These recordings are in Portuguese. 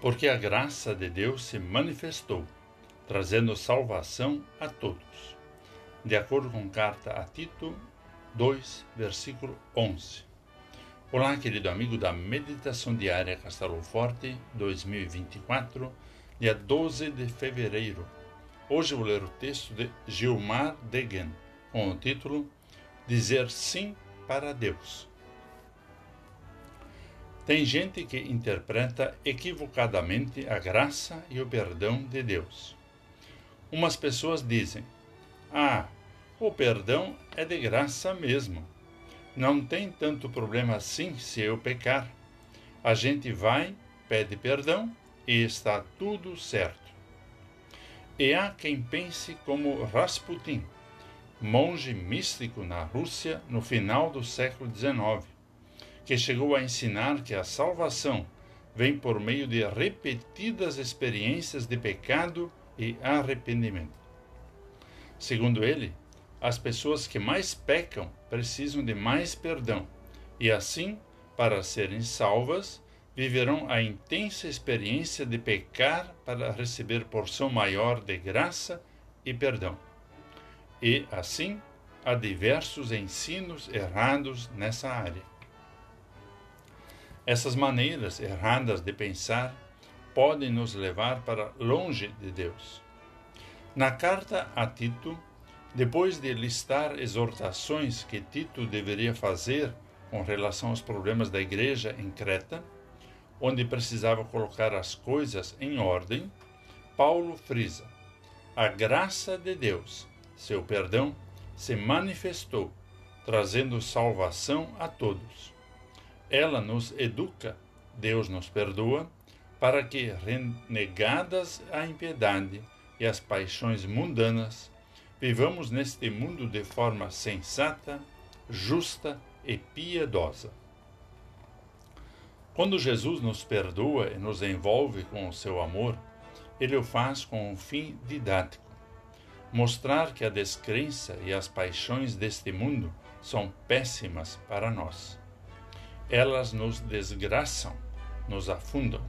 porque a graça de Deus se manifestou, trazendo salvação a todos. De acordo com carta a Tito 2, versículo 11. Olá, querido amigo da Meditação Diária Castelo Forte 2024, dia 12 de fevereiro. Hoje vou ler o texto de Gilmar Degen, com o título Dizer Sim para Deus. Tem gente que interpreta equivocadamente a graça e o perdão de Deus. Umas pessoas dizem: Ah, o perdão é de graça mesmo. Não tem tanto problema assim se eu pecar. A gente vai, pede perdão e está tudo certo. E há quem pense como Rasputin, monge místico na Rússia no final do século XIX que chegou a ensinar que a salvação vem por meio de repetidas experiências de pecado e arrependimento. Segundo ele, as pessoas que mais pecam precisam de mais perdão, e assim, para serem salvas, viverão a intensa experiência de pecar para receber porção maior de graça e perdão. E, assim, há diversos ensinos errados nessa área. Essas maneiras erradas de pensar podem nos levar para longe de Deus. Na carta a Tito, depois de listar exortações que Tito deveria fazer com relação aos problemas da igreja em Creta, onde precisava colocar as coisas em ordem, Paulo frisa: a graça de Deus, seu perdão, se manifestou, trazendo salvação a todos ela nos educa, Deus nos perdoa, para que, renegadas a impiedade e as paixões mundanas, vivamos neste mundo de forma sensata, justa e piedosa. Quando Jesus nos perdoa e nos envolve com o seu amor, ele o faz com um fim didático mostrar que a descrença e as paixões deste mundo são péssimas para nós elas nos desgraçam, nos afundam.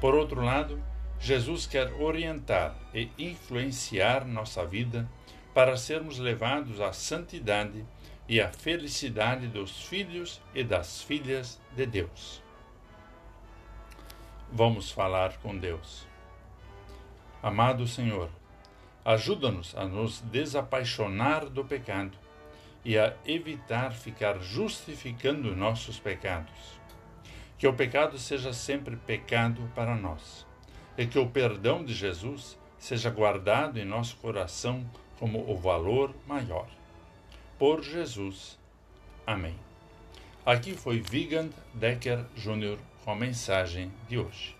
Por outro lado, Jesus quer orientar e influenciar nossa vida para sermos levados à santidade e à felicidade dos filhos e das filhas de Deus. Vamos falar com Deus. Amado Senhor, ajuda-nos a nos desapaixonar do pecado e a evitar ficar justificando nossos pecados. Que o pecado seja sempre pecado para nós, e que o perdão de Jesus seja guardado em nosso coração como o valor maior. Por Jesus. Amém. Aqui foi Vigand Decker Jr. com a mensagem de hoje.